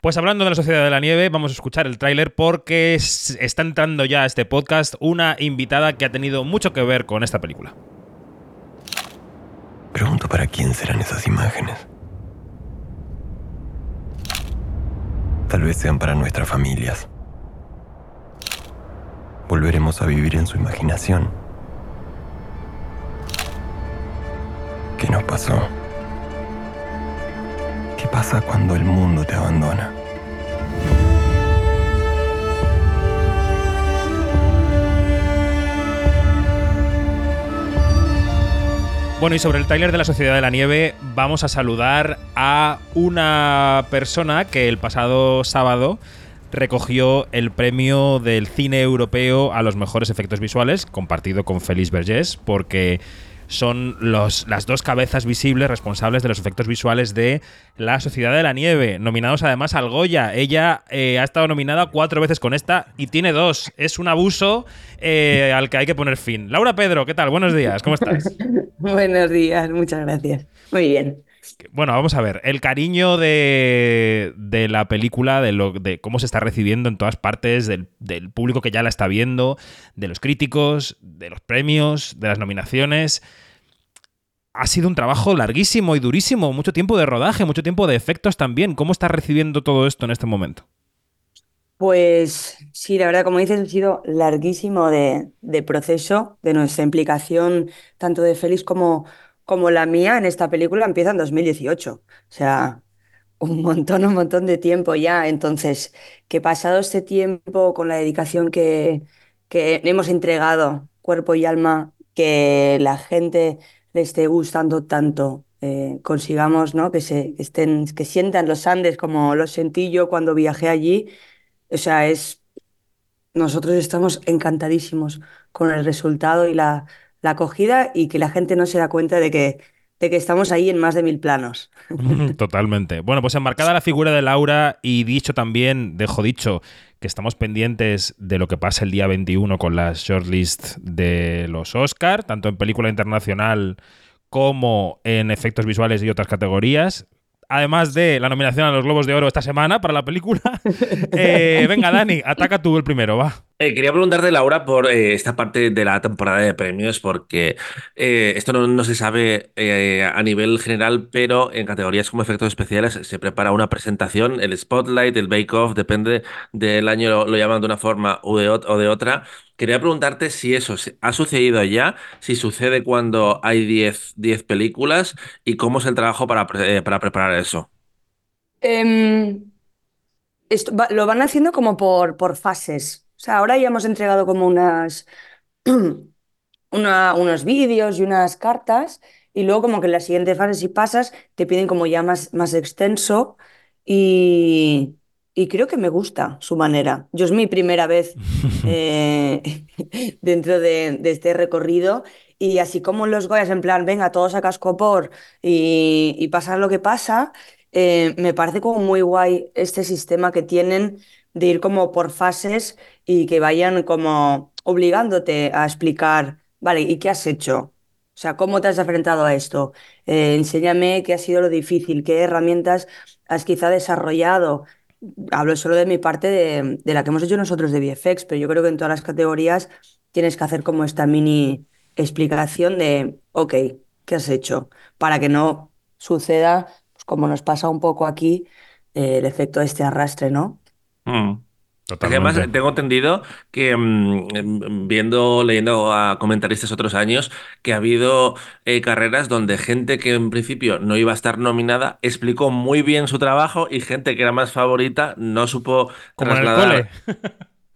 Pues hablando de la Sociedad de la Nieve, vamos a escuchar el tráiler porque está entrando ya a este podcast una invitada que ha tenido mucho que ver con esta película. Pregunto para quién serán esas imágenes. Tal vez sean para nuestras familias. Volveremos a vivir en su imaginación. ¿Qué nos pasó? ¿Qué pasa cuando el mundo te abandona? Bueno, y sobre el tráiler de la Sociedad de la Nieve, vamos a saludar a una persona que el pasado sábado recogió el premio del cine europeo a los mejores efectos visuales, compartido con Félix Vergés, porque son los, las dos cabezas visibles responsables de los efectos visuales de La Sociedad de la Nieve, nominados además al Goya. Ella eh, ha estado nominada cuatro veces con esta y tiene dos. Es un abuso eh, al que hay que poner fin. Laura Pedro, ¿qué tal? Buenos días, ¿cómo estás? Buenos días, muchas gracias. Muy bien. Bueno, vamos a ver. El cariño de, la película, de, lo, de cómo se está recibiendo en todas partes, del, del, público que ya la está viendo, de los críticos, de los premios, de las nominaciones. Ha sido un trabajo larguísimo y durísimo, mucho tiempo de rodaje, mucho tiempo de efectos también. ¿Cómo está recibiendo todo esto en este momento? Pues sí, la verdad, como dices, ha sido larguísimo de, de proceso, de nuestra implicación, tanto de Félix como, como la mía en esta película empieza en 2018. O sea, un montón, un montón de tiempo ya. Entonces, que pasado este tiempo con la dedicación que, que hemos entregado, cuerpo y alma, que la gente le esté gustando tanto, eh, consigamos ¿no? que, se, estén, que sientan los Andes como los sentí yo cuando viajé allí. O sea, es. Nosotros estamos encantadísimos con el resultado y la la acogida y que la gente no se da cuenta de que, de que estamos ahí en más de mil planos. Totalmente. Bueno, pues enmarcada la figura de Laura y dicho también, dejo dicho, que estamos pendientes de lo que pasa el día 21 con las shortlists de los Oscar, tanto en película internacional como en efectos visuales y otras categorías además de la nominación a los Globos de Oro esta semana para la película. Eh, venga, Dani, ataca tú el primero, va. Eh, quería preguntarte, Laura, por eh, esta parte de la temporada de premios, porque esto no, se sabe a nivel general, pero en categorías como efectos especiales se prepara una presentación, el spotlight, el bake-off, depende del año, lo, llaman de una forma o de, otra. Quería preguntarte si eso ha sucedido ya, si sucede cuando hay 10 películas y cómo es el trabajo para, eh, para preparar eso. Em, lo van haciendo como por, por fases. O sea, ahora ya hemos entregado como unas, unos vídeos y unas cartas y luego como que en la siguiente fase si pasas te piden como ya más, más extenso y, y creo que me gusta su manera. Yo es mi primera vez eh, dentro de, este recorrido y así como los Goyas en plan, venga, todos a cascopor y, y pasar lo que pasa, eh, me parece como muy guay este sistema que tienen de ir como por fases y que vayan como obligándote a explicar, vale, ¿y qué has hecho? O sea, ¿cómo te has enfrentado a esto? Eh, enséñame qué ha sido lo difícil, qué herramientas has quizá desarrollado, hablo solo de mi parte de, la que hemos hecho nosotros de VFX, pero yo creo que en todas las categorías tienes que hacer como esta mini explicación de, ok, ¿qué has hecho? Para que no suceda, pues como nos pasa un poco aquí, eh, el efecto de este arrastre, ¿no? Mm. Además, tengo entendido que mm, viendo, leyendo a comentaristas otros años, que ha habido eh, carreras donde gente que en principio no iba a estar nominada explicó muy bien su trabajo y gente que era más favorita no supo Como trasladar.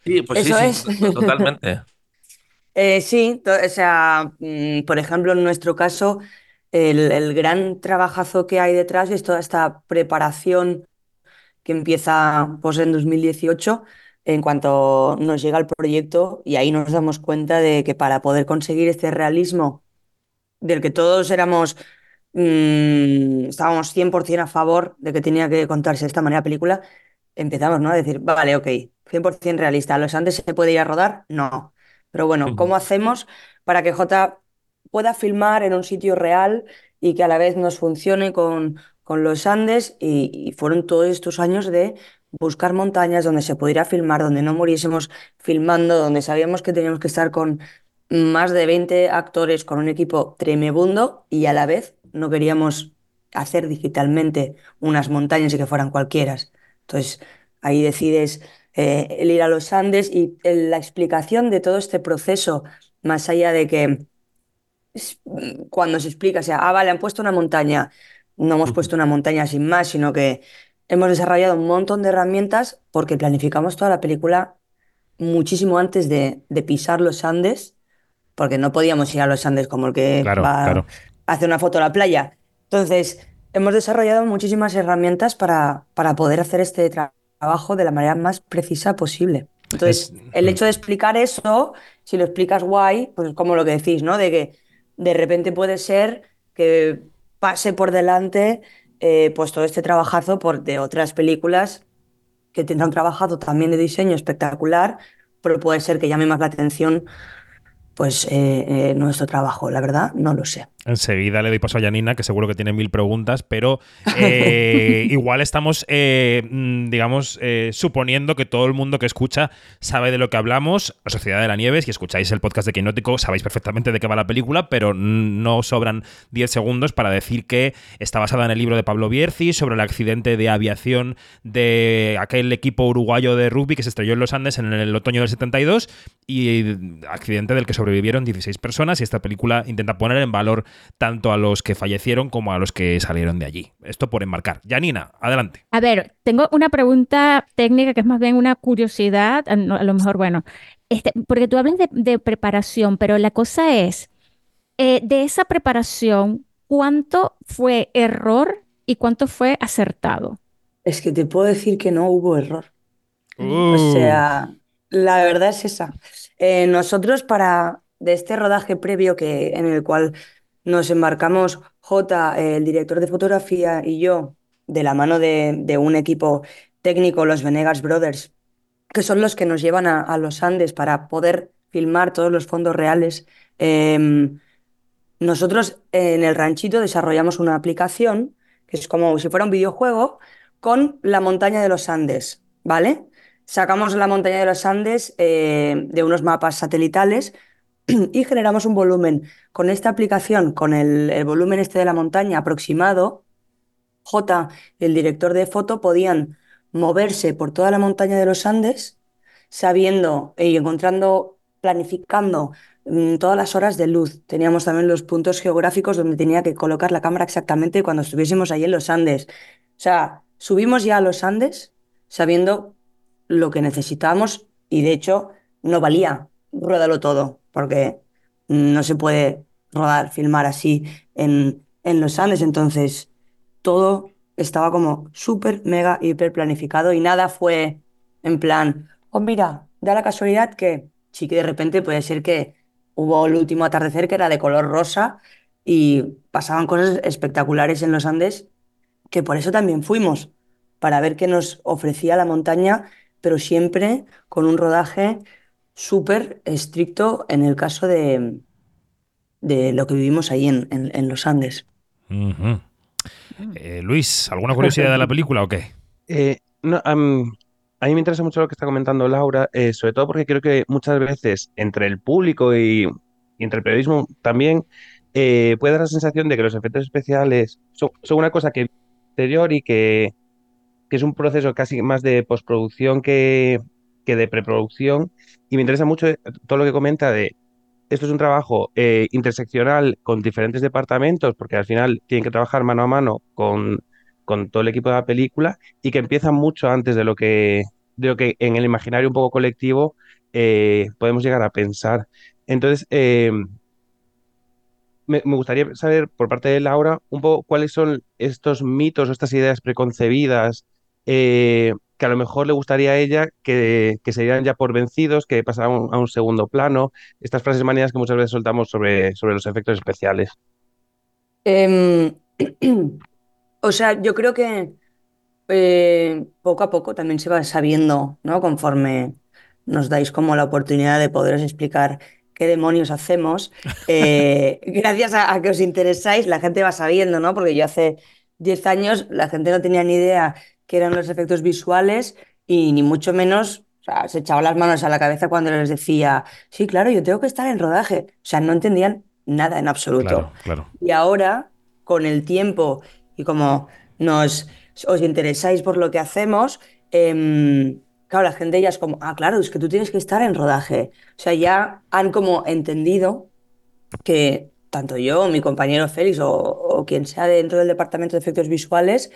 Sí, pues sí, es. totalmente. Eh, sí, o sea, mm, por ejemplo, en nuestro caso, el, el gran trabajazo que hay detrás es toda esta preparación que empieza pues, en 2018 en cuanto nos llega el proyecto y ahí nos damos cuenta de que para poder conseguir este realismo del que todos éramos, mm, estábamos 100% a favor de que tenía que contarse de esta manera película, empezamos ¿no? a decir, vale, ok, 100% realista, ¿los antes se puede ir a rodar? No. Pero bueno, ¿cómo hacemos para que J pueda filmar en un sitio real y que a la vez nos funcione con, con los Andes y, fueron todos estos años de buscar montañas donde se pudiera filmar, donde no muriésemos filmando, donde sabíamos que teníamos que estar con más de 20 actores, con un equipo tremebundo y a la vez no queríamos hacer digitalmente unas montañas y que fueran cualquiera. Entonces ahí decides eh, el ir a los Andes y el- la explicación de todo este proceso, más allá de que mm, cuando se explica, o sea, ah, vale, han puesto una montaña, no hemos puesto una montaña sin más, sino que hemos desarrollado un montón de herramientas porque planificamos toda la película muchísimo antes de, de pisar los Andes, porque no podíamos ir a los Andes como el que Claro, va claro. a hacer una foto a la playa. Entonces, hemos desarrollado muchísimas herramientas para, para poder hacer este tra- trabajo de la manera más precisa posible. Entonces, Es- el hecho de explicar eso, si lo explicas guay, pues es como lo que decís, ¿no? De que de repente puede ser que pase por delante eh, pues todo este trabajazo por, de otras películas que tendrán trabajado también de diseño espectacular, pero puede ser que llame más la atención pues eh, eh, nuestro trabajo. La verdad, no lo sé. Enseguida le doy paso a Janina, que seguro que tiene mil preguntas, pero eh, igual estamos, eh, mm, digamos, eh, suponiendo que todo el mundo que escucha sabe de lo que hablamos. La Sociedad de la Nieve, si escucháis el podcast de Quinótico, sabéis perfectamente de qué va la película, pero no sobran 10 segundos para decir que está basada en el libro de Pablo Bierzi sobre el accidente de aviación de aquel equipo uruguayo de rugby que se estrelló en los Andes en el otoño del 72 y accidente del que sobrevivieron 16 personas y esta película intenta poner en valor tanto a los que fallecieron como a los que salieron de allí. Esto por enmarcar. Janina, adelante. A ver, tengo una pregunta técnica que es más bien una curiosidad, a lo mejor, bueno, este, porque tú hablas de, de preparación, pero la cosa es, eh, de esa preparación, ¿cuánto fue error y cuánto fue acertado? Es que te puedo decir que no hubo error. Uh. O sea, la verdad es esa. Eh, nosotros para de este rodaje previo que en el cual nos embarcamos J, el director de fotografía y yo, de la mano de, un equipo técnico, los Venegas Brothers, que son los que nos llevan a, a los Andes para poder filmar todos los fondos reales. em, nosotros en el ranchito desarrollamos una aplicación que es como si fuera un videojuego con la montaña de los Andes, ¿vale? Sacamos la montaña de los Andes eh, de unos mapas satelitales y generamos un volumen. Con esta aplicación, con el, volumen este de la montaña aproximado, J, el director de foto, podían moverse por toda la montaña de los Andes sabiendo y encontrando, planificando mm, todas las horas de luz. Teníamos también los puntos geográficos donde tenía que colocar la cámara exactamente cuando estuviésemos ahí en los Andes. O sea, subimos ya a los Andes sabiendo lo que necesitábamos y de hecho no valía ruédalo todo porque no se puede rodar, filmar así en, en los Andes. Entonces, todo estaba como súper, mega, hiper planificado y nada fue en plan, oh mira, da la casualidad que sí que de repente puede ser que hubo el último atardecer que era de color rosa y pasaban cosas espectaculares en los Andes, que por eso también fuimos, para ver qué nos ofrecía la montaña, pero siempre con un rodaje súper estricto en el caso de, de lo que vivimos ahí en, en- en los Andes. Eh, Luis, ¿alguna curiosidad de la película o qué? Eh, no, a mí me interesa mucho lo que está comentando Laura, eh, sobre todo porque creo que muchas veces entre el público y, y entre el periodismo también eh, puede dar la sensación de que los efectos especiales son, son una cosa que exterior y que, que es un proceso casi más de postproducción que, que de preproducción. Y me interesa mucho todo lo que comenta de esto es un trabajo eh, interseccional con diferentes departamentos, porque al final tienen que trabajar mano a mano con, con todo el equipo de la película y que empieza mucho antes de lo que, de lo que en el imaginario un poco colectivo eh, podemos llegar a pensar. Entonces, eh, me, me gustaría saber por parte de Laura un poco cuáles son estos mitos o estas ideas preconcebidas eh, que a lo mejor le gustaría a ella que, que se dieran ya por vencidos, que pasaran a un, segundo plano, estas frases manías que muchas veces soltamos sobre, sobre los efectos especiales. Em, o sea, yo creo que eh, poco a poco también se va sabiendo, ¿no? Conforme nos dais como la oportunidad de poderos explicar qué demonios hacemos. eh, gracias a que os interesáis, la gente va sabiendo, ¿no? Porque yo hace 10 años la gente no tenía ni idea qué eran los efectos visuales y ni mucho menos, o sea, se echaban las manos a la cabeza cuando les decía, sí, claro, yo tengo que estar en rodaje. O sea, no entendían nada en absoluto. Claro, claro. Y ahora, con el tiempo y como nos os interesáis por lo que hacemos, em, claro, la gente ya es como, ah, claro, es que tú tienes que estar en rodaje. O sea, ya han como entendido que tanto yo, mi compañero Félix o, quien sea dentro del departamento de efectos visuales,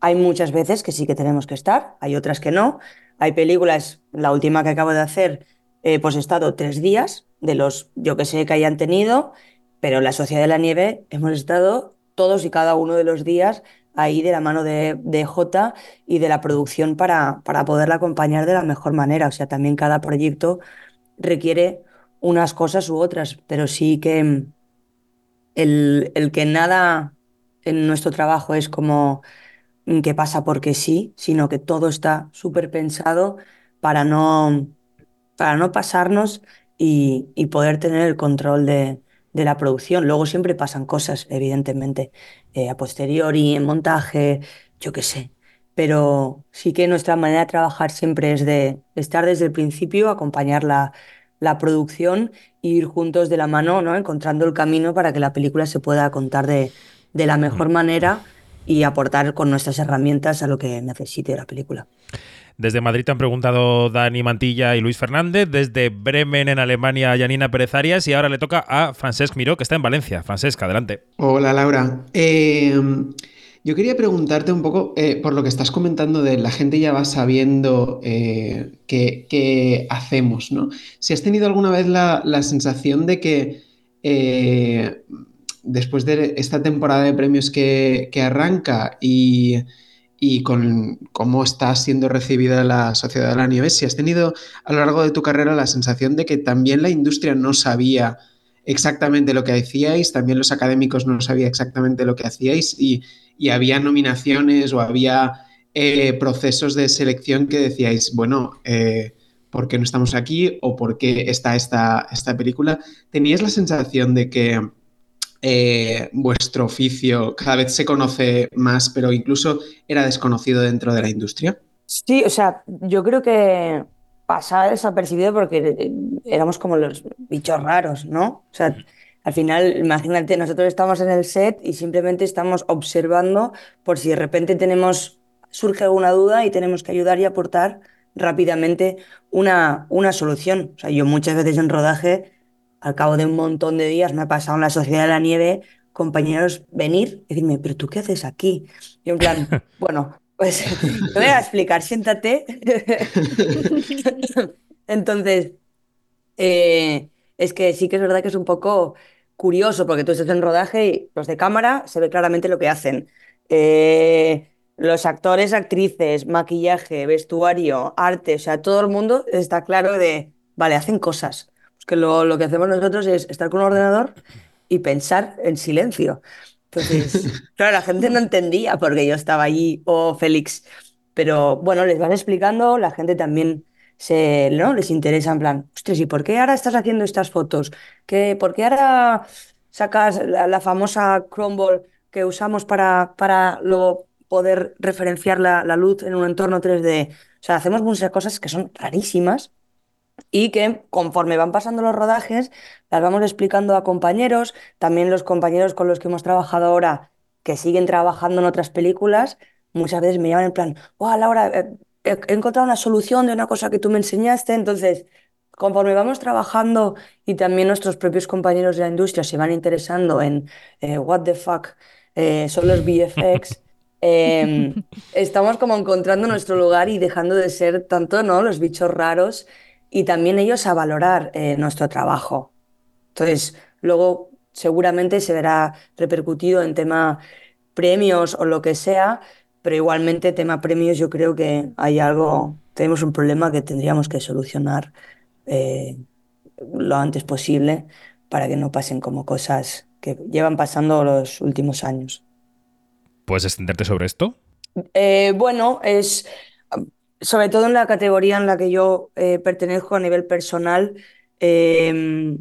hay muchas veces que sí que tenemos que estar, hay otras que no. Hay películas, la última que acabo de hacer, eh, pues he estado tres días de los, yo que sé, que hayan tenido, pero en la Sociedad de la Nieve hemos estado todos y cada uno de los días ahí de la mano de, de J y de la producción para, para poderla acompañar de la mejor manera. O sea, también cada proyecto requiere unas cosas u otras, pero sí que el, el que nada en nuestro trabajo es como que pasa porque sí, sino que todo está súper pensado para no, para no pasarnos y, y poder tener el control de, de la producción. Luego siempre pasan cosas, evidentemente, eh, a posteriori, en montaje, yo qué sé. Pero sí que nuestra manera de trabajar siempre es de estar desde el principio, acompañar la, la producción e ir juntos de la mano, ¿no? encontrando el camino para que la película se pueda contar de, de la mejor manera y aportar con nuestras herramientas a lo que necesite la película. Desde Madrid te han preguntado Dani Mantilla y Luis Fernández. Desde Bremen, en Alemania, Janina Pérez Arias. Y ahora le toca a Francesc Miró, que está en Valencia. Francesc, adelante. Hola, Laura. Eh, yo quería preguntarte un poco eh, por lo que estás comentando de la gente ya va sabiendo eh, qué, hacemos, ¿no? Si has tenido alguna vez la, la sensación de que eh, después de esta temporada de premios que, que arranca y, y, con cómo está siendo recibida la Sociedad de la Nieve, si has tenido a lo largo de tu carrera la sensación de que también la industria no sabía exactamente lo que hacíais, también los académicos no sabían exactamente lo que hacíais y, y había nominaciones o había eh, procesos de selección que decíais, bueno, eh, ¿por qué no estamos aquí? ¿O por qué está esta, esta película? ¿Teníais la sensación de que eh, vuestro oficio cada vez se conoce más, pero incluso era desconocido dentro de la industria? Sí, o sea, yo creo que pasaba desapercibido porque éramos como los bichos raros, ¿no? O sea, al final, imagínate, nosotros estamos en el set y simplemente estamos observando por si de repente tenemos, surge alguna duda y tenemos que ayudar y aportar rápidamente una, una solución. O sea, yo muchas veces en rodaje al cabo de un montón de días me ha pasado en la Sociedad de la Nieve compañeros venir y decirme, pero tú qué haces aquí? Y en plan, bueno, pues te voy a explicar, siéntate. Entonces, eh, es que sí que es verdad que es un poco curioso porque tú estás en rodaje y los de cámara se ve claramente lo que hacen. Eh, los actores, actrices, maquillaje, vestuario, arte, o sea, todo el mundo está claro de, vale, hacen cosas que lo, lo, que hacemos nosotros es estar con un ordenador y pensar en silencio. Entonces, claro, la gente no entendía porque yo estaba allí o Félix, pero bueno, les van explicando, la gente también se, ¿no? les interesa en plan, ostras, ¿y por qué ahora estás haciendo estas fotos? ¿Qué, ¿Por qué ahora sacas la, famosa crumble que usamos para, para luego poder referenciar la, la luz en un entorno 3D? O sea, hacemos muchas cosas que son rarísimas y que conforme van pasando los rodajes las vamos explicando a compañeros, también los compañeros con los que hemos trabajado ahora que siguen trabajando en otras películas, muchas veces me llaman en plan, wow, Laura, he, he encontrado una solución de una cosa que tú me enseñaste, entonces conforme vamos trabajando y también nuestros propios compañeros de la industria se van interesando en eh, what the fuck eh, son los VFX, eh, estamos como encontrando nuestro lugar y dejando de ser tanto ¿no? los bichos raros y también ellos a valorar eh, nuestro trabajo. Entonces, luego seguramente se verá repercutido en tema premios o lo que sea, pero igualmente tema premios yo creo que hay algo, tenemos un problema que tendríamos que solucionar eh, lo antes posible para que no pasen como cosas que llevan pasando los últimos años. ¿Puedes extenderte sobre esto? Eh, bueno, es sobre todo en la categoría en la que yo eh, pertenezco a nivel personal, eh,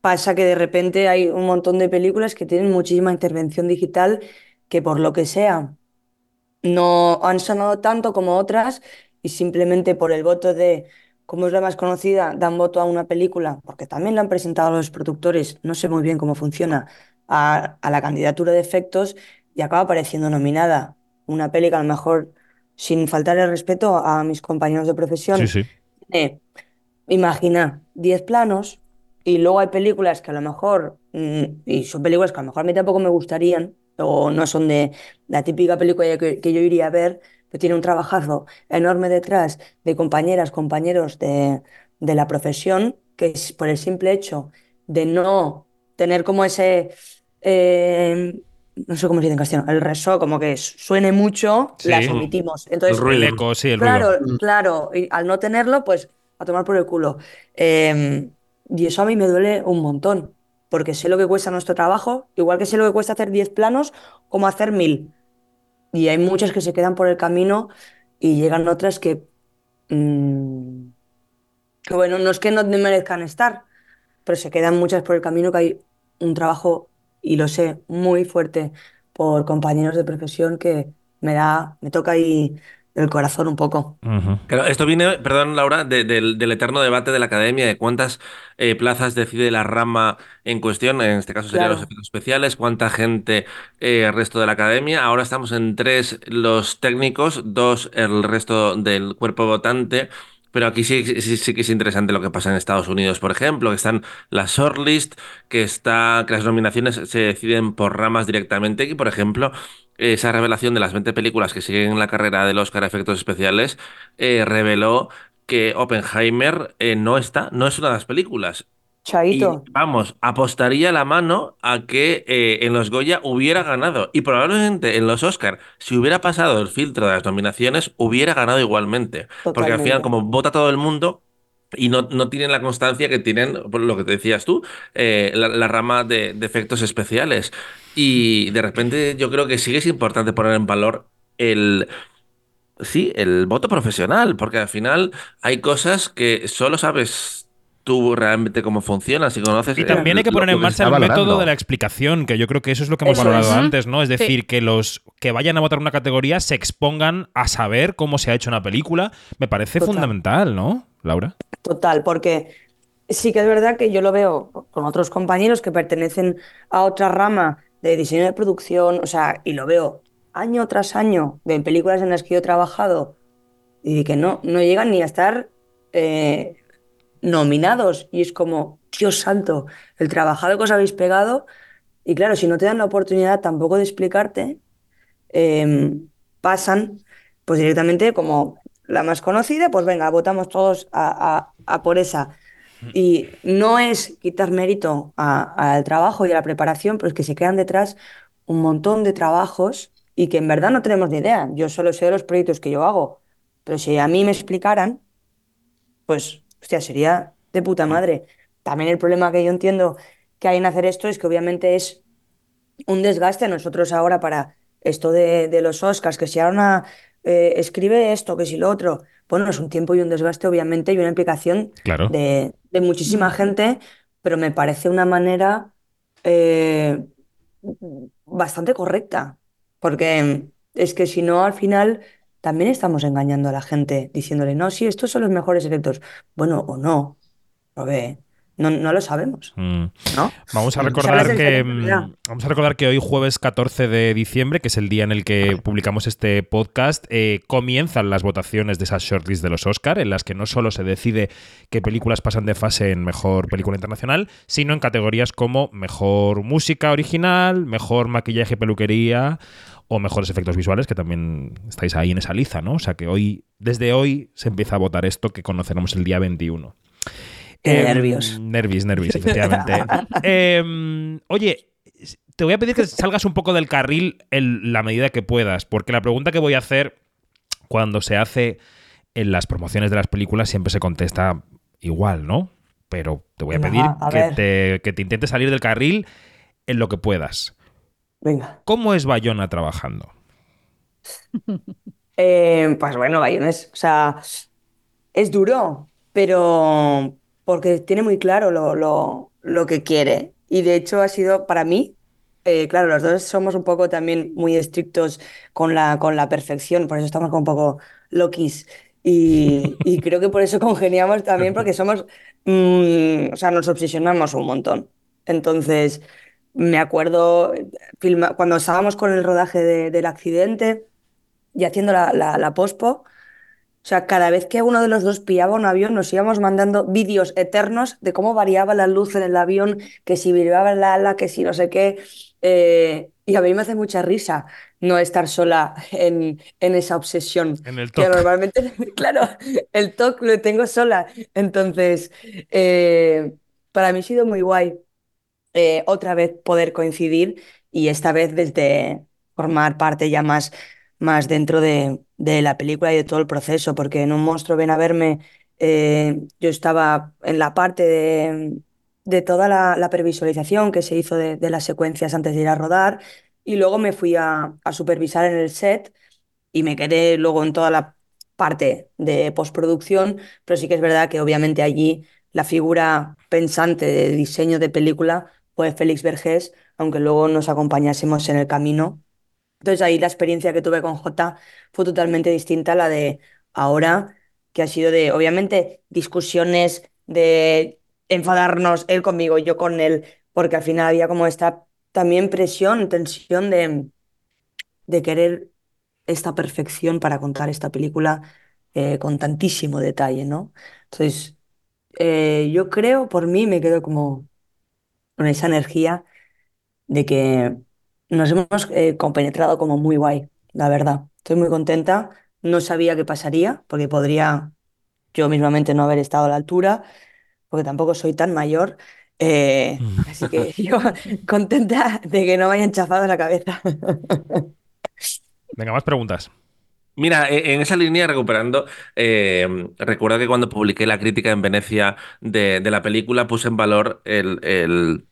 pasa que de repente hay un montón de películas que tienen muchísima intervención digital que por lo que sea no han sonado tanto como otras y simplemente por el voto de, como es la más conocida, dan voto a una película, porque también la han presentado los productores, no sé muy bien cómo funciona, a, a la candidatura de efectos y acaba apareciendo nominada. Una peli que a lo mejor, sin faltar el respeto a mis compañeros de profesión, Sí, sí. tiene, imagina, 10 planos y luego hay películas que a lo mejor, mm, y son películas que a lo mejor a mí tampoco me gustarían, o no son de la típica película que, que yo iría a ver, pero tiene un trabajazo enorme detrás de compañeras, compañeros de, de la profesión, que es por el simple hecho de no tener como ese, eh, no sé cómo se dice en castellano, el reso, como que suene mucho, Sí. las omitimos. Entonces, El ruido. Eco, sí, el Claro, ruido. claro, y al no tenerlo, pues a tomar por el culo. Eh, y eso a mí me duele un montón, porque sé lo que cuesta nuestro trabajo, igual que sé lo que cuesta hacer 10 planos, como hacer 1000. Y hay muchas que se quedan por el camino y llegan otras que, mm, bueno, no es que no merezcan estar, pero se quedan muchas por el camino que hay un trabajo, y lo sé, muy fuerte por compañeros de profesión que me da, me toca ahí el corazón un poco. Claro, esto viene, perdón, Laura, de- del, del eterno debate de la academia de cuántas eh, plazas decide la rama en cuestión, en este caso serían Claro. los efectos especiales, cuánta gente eh, el resto de la academia. Ahora estamos en tres los técnicos, dos el resto del cuerpo votante. Pero aquí sí, sí, sí que es interesante lo que pasa en Estados Unidos, por ejemplo, que están las shortlist, que está, que las nominaciones se deciden por ramas directamente. Y, por ejemplo, esa revelación de las 20 películas que siguen la carrera del Oscar efectos especiales eh, reveló que Oppenheimer eh, no está, no es una de las películas. Y Chaito, vamos, apostaría la mano a que eh, en los Goya hubiera ganado. Y probablemente en los Oscar, si hubiera pasado el filtro de las nominaciones, hubiera ganado igualmente. Porque al final, totalmente. como vota todo el mundo. Y no, no tienen la constancia que tienen, por lo que te decías tú, eh, la, la rama de, de efectos especiales. Y de repente yo creo que sí que es importante poner en valor el, Sí, el voto profesional, porque al final hay cosas que solo sabes tú realmente cómo funcionan, si conoces Y eh, también hay que poner en marcha el método de la explicación, que yo creo que eso es lo que hemos Eso valorado es. antes, ¿no? Es Sí. decir, que los que vayan a votar una categoría se expongan a saber cómo se ha hecho una película. Me parece Total. fundamental, ¿no, Laura? Total, porque sí que es verdad que yo lo veo con otros compañeros que pertenecen a otra rama de diseño de producción, o sea, y lo veo año tras año de películas en las que yo he trabajado y que no, no llegan ni a estar eh, nominados. Y es como, Dios santo, el trabajado que os habéis pegado. Y claro, si no te dan la oportunidad tampoco de explicarte, eh, pasan pues directamente como la más conocida, pues venga, votamos todos a, a- a por esa. Y no es quitar mérito al trabajo y a la preparación, pero es que se quedan detrás un montón de trabajos y que en verdad no tenemos ni idea. Yo solo sé de los proyectos que yo hago, pero si a mí me explicaran, pues, hostia, sería de puta madre. También el problema que yo entiendo que hay en hacer esto es que obviamente es un desgaste a nosotros ahora para esto de, de los Oscars, que si ahora una, eh, escribe esto, que si lo otro. Bueno, es un tiempo y un desgaste, obviamente, y una implicación Claro. de, de muchísima gente, pero me parece una manera eh, bastante correcta, porque es que si no, al final también estamos engañando a la gente diciéndole, no, sí, estos son los mejores efectos. Bueno, o no, lo ve, no, no lo sabemos, Mm. ¿no? Vamos a Mm. recordar que mm, vamos a recordar que hoy jueves 14 de diciembre, que es el día en el que publicamos este podcast, eh, comienzan las votaciones de esas shortlists de los Oscar, en las que no solo se decide qué películas pasan de fase en mejor película internacional, sino en categorías como mejor música original, mejor maquillaje y peluquería o mejores efectos visuales, que también estáis ahí en esa liza, ¿no? O sea que hoy, desde hoy, se empieza a votar esto que conoceremos el día 21. Qué Em, nervios. Nervios, nervios, efectivamente. Em, oye, te voy a pedir que salgas un poco del carril en la medida que puedas, porque la pregunta que voy a hacer cuando se hace en las promociones de las películas siempre se contesta igual, ¿no? Pero te voy a pedir va, a que ver. te, que te intentes salir del carril en lo que puedas. Venga. ¿Cómo es Bayona trabajando? Eh, pues bueno, Bayones, o sea, es duro, pero porque tiene muy claro lo, lo, lo que quiere. Y de hecho ha sido para mí eh, claro, los dos somos un poco también muy estrictos con la, con la perfección, por eso estamos como un poco loquis. Y, y creo que por eso congeniamos también, porque somos, mm, o sea, nos obsesionamos un montón. Entonces, me acuerdo filma- cuando estábamos con el rodaje de- del accidente y haciendo la, la, la pospo. O sea, cada vez que uno de los dos pillaba un avión, nos íbamos mandando vídeos eternos de cómo variaba la luz en el avión, que si vibraba el ala, que si no sé qué. Eh, y a mí me hace mucha risa no estar sola en, en esa obsesión. En el Que TOC. normalmente, claro, el TOC lo tengo sola. Entonces, eh, para mí ha sido muy guay eh, otra vez poder coincidir y esta vez desde formar parte ya más, más dentro de, de la película y de todo el proceso, porque en Un monstruo ven a verme eh, yo estaba en la parte de, de toda la, previsualización que se hizo de, de las secuencias antes de ir a rodar y luego me fui a, a supervisar en el set y me quedé luego en toda la parte de postproducción, pero sí que es verdad que obviamente allí la figura pensante de diseño de película fue Félix Vergés, aunque luego nos acompañásemos en el camino. Entonces ahí la experiencia que tuve con Jota fue totalmente distinta a la de ahora, que ha sido de, obviamente, discusiones de enfadarnos él conmigo, yo con él, porque al final había como esta también presión, tensión de, de querer esta perfección para contar esta película eh, con tantísimo detalle, ¿no? Entonces, eh, yo creo, por mí, me quedo como con esa energía de que nos hemos eh, compenetrado como muy guay, la verdad. Estoy muy contenta. No sabía qué pasaría, porque podría yo mismamente no haber estado a la altura, porque tampoco soy tan mayor. Eh, así que yo contenta de que no me hayan chafado la cabeza. Venga, más preguntas. Mira, e- en esa línea, recuperando, eh, recuerdo que cuando publiqué la crítica en Venecia de, de la película, puse en valor el, el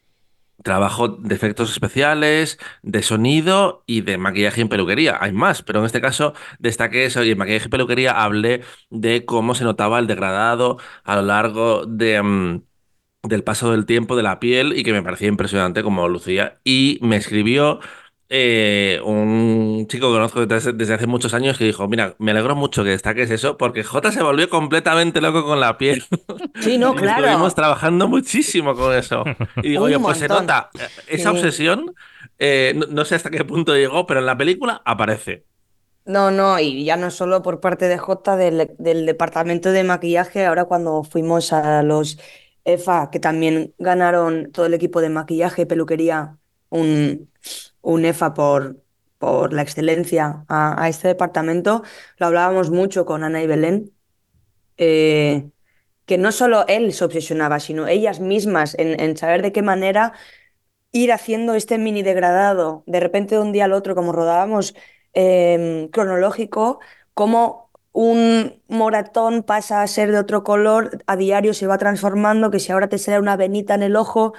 trabajo de efectos especiales, de sonido y de maquillaje en peluquería. Hay más, pero en este caso destaqué eso y en maquillaje y peluquería hablé de cómo se notaba el degradado a lo largo de... mm, del paso del tiempo de la piel y que me parecía impresionante como lucía. Y me escribió eh, un chico que conozco desde, desde hace muchos años que dijo, mira, me alegro mucho que destaques eso porque J se volvió completamente loco con la piel. Sí, no, claro. Estuvimos trabajando muchísimo con eso. Y digo, oye, pues se nota esa Sí. obsesión, eh, no, no sé hasta qué punto llegó, pero en la película aparece. No, no, y ya no solo por parte de J del, del departamento de maquillaje, ahora cuando fuimos a los EFA, que también ganaron todo el equipo de maquillaje peluquería un, un EFA por, por la excelencia a, a este departamento, lo hablábamos mucho con Ana y Belén, eh, que no solo él se obsesionaba, sino ellas mismas en, en saber de qué manera ir haciendo este mini degradado, de repente de un día al otro, como rodábamos eh, cronológico, como un moratón pasa a ser de otro color, a diario se va transformando, que si ahora te sale una venita en el ojo,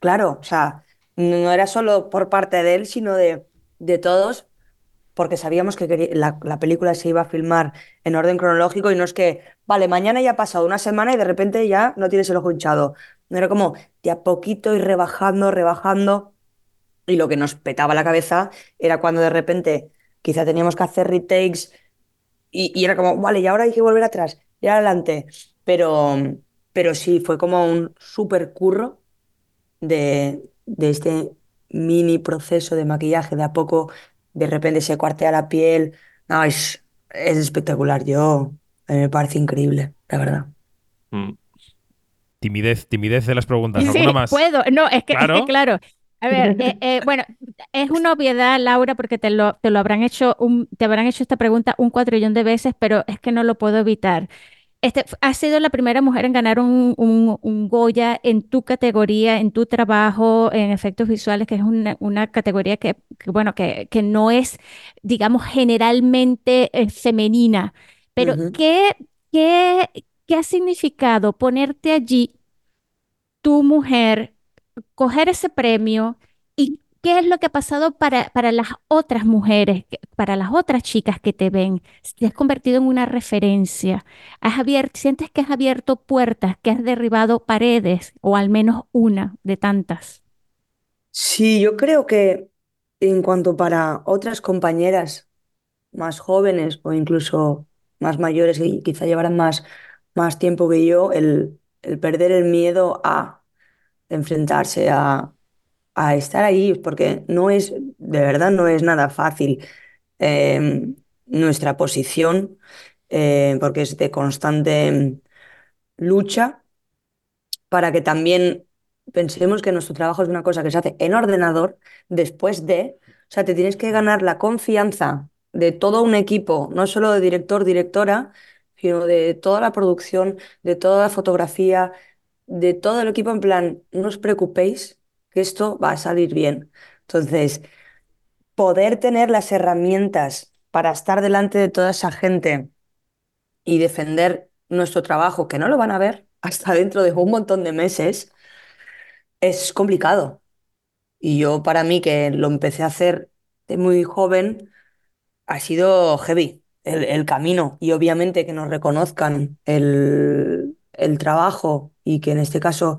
claro, o sea, no era solo por parte de él, sino de, de todos, porque sabíamos que la, la película se iba a filmar en orden cronológico y no es que, vale, mañana ya ha pasado una semana y de repente ya no tienes el ojo hinchado. Era como de a poquito ir rebajando, rebajando. Y lo que nos petaba la cabeza era cuando de repente quizá teníamos que hacer retakes y, y era como, vale, y ahora hay que volver atrás, y adelante. Pero, pero sí, fue como un súper curro de, de este mini proceso de maquillaje. De a poco, de repente se cuartea la piel. No, es, es espectacular. Yo, a mí me parece increíble, la verdad. Mm. Timidez, timidez de las preguntas. Sí, ¿Alguna más? puedo. No, es que, es que Claro. claro. A ver, eh, eh, bueno, es una obviedad, Laura, porque te lo, te lo habrán hecho un, te habrán hecho esta pregunta un cuatrillón de veces, pero es que no lo puedo evitar. Este, has sido la primera mujer en ganar un, un- un Goya en tu categoría, en tu trabajo en efectos visuales, que es una, una categoría que, que, bueno, que, que no es, digamos, generalmente eh, femenina. Pero. ¿qué, qué, qué ha significado ponerte allí, tu mujer, coger ese premio qué es lo que ha pasado para, para las otras mujeres, para las otras chicas que te ven? Te has convertido en una referencia. Has abierto, sientes que has abierto puertas, que has derribado paredes, o al menos una de tantas. Sí, yo creo que en cuanto para otras compañeras más jóvenes o incluso más mayores y quizá llevarán más, más tiempo que yo, el perder el miedo a enfrentarse a, a estar ahí, porque no es, de verdad, no es nada fácil eh, nuestra posición, eh, porque es de constante lucha para que también pensemos que nuestro trabajo es una cosa que se hace en ordenador después de, o sea, te tienes que ganar la confianza de todo un equipo, no solo de director, directora, sino de toda la producción, de toda la fotografía, de todo el equipo. En plan, no os preocupéis, que esto va a salir bien. Entonces, poder tener las herramientas para estar delante de toda esa gente y defender nuestro trabajo, que no lo van a ver hasta dentro de un montón de meses, es complicado. Y yo para mí, que lo empecé a hacer de muy joven, ha sido heavy el, camino. Y obviamente que nos reconozcan el, el trabajo y que en este caso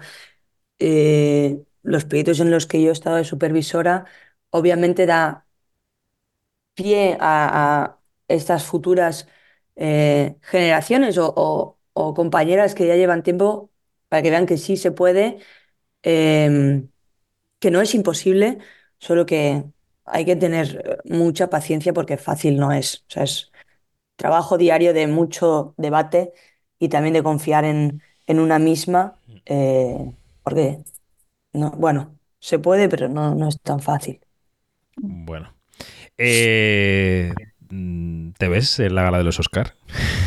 eh, los proyectos en los que yo he estado de supervisora, obviamente da pie a, a estas futuras eh, generaciones o, o- o compañeras que ya llevan tiempo para que vean que sí se puede, em, que no es imposible, solo que hay que tener eh, mucha paciencia porque fácil no es. O sea, es trabajo diario de mucho debate y también de confiar en, en una misma, eh, porque, no, bueno, se puede, pero no, no es tan fácil. Bueno. Eh, mm, ¿Te ves en la gala de los Oscar?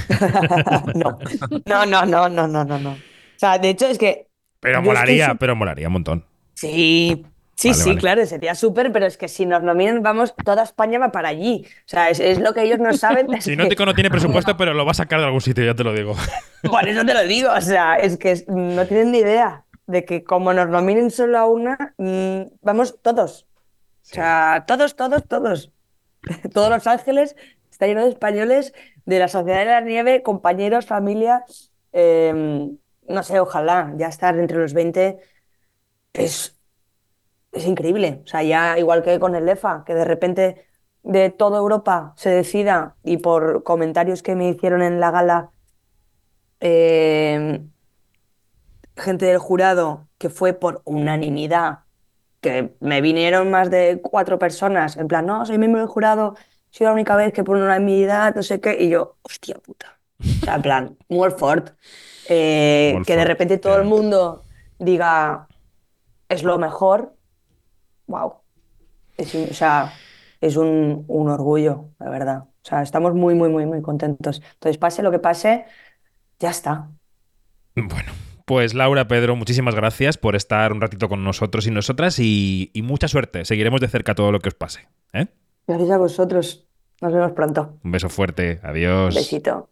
No, no, no, no, no, no, no, no. O sea, de hecho es que Pero molaría, pero molaría un montón. Sí, sí, Vale, sí, vale. claro, sería súper, pero es que si nos nominan, vamos, toda España va para allí. O sea, es, es lo que ellos no saben. es Si que- no tiene presupuesto, pero lo va a sacar de algún sitio, ya te lo digo. Por eso te lo digo, o sea, es que no tienen ni idea de que como nos nominen solo a una, mm, vamos todos. O sea, todos, todos, todos. Todos Los Ángeles está lleno de españoles de la Sociedad de la Nieve, compañeros, familia. eh, no sé, ojalá ya estar entre los 20 es, es increíble. O sea, ya igual que con el EFA, que de repente de toda Europa se decida y por comentarios que me hicieron en la gala eh, gente del jurado que fue por unanimidad, que me vinieron más de cuatro personas, en plan, no, soy miembro del jurado, soy la única vez que por unanimidad, no sé qué, y yo, hostia puta. O sea, en plan, Wolford, eh, que de repente todo el mundo diga, es lo mejor, wow. Es, o sea, es un, un orgullo, la verdad. O sea, estamos muy, muy, muy, muy contentos. Entonces, pase lo que pase, ya está. Bueno, pues Laura, Pedro, muchísimas gracias por estar un ratito con nosotros y nosotras y, y mucha suerte. Seguiremos de cerca todo lo que os pase. ¿eh? Gracias a vosotros. Nos vemos pronto. Un beso fuerte. Adiós. Besito.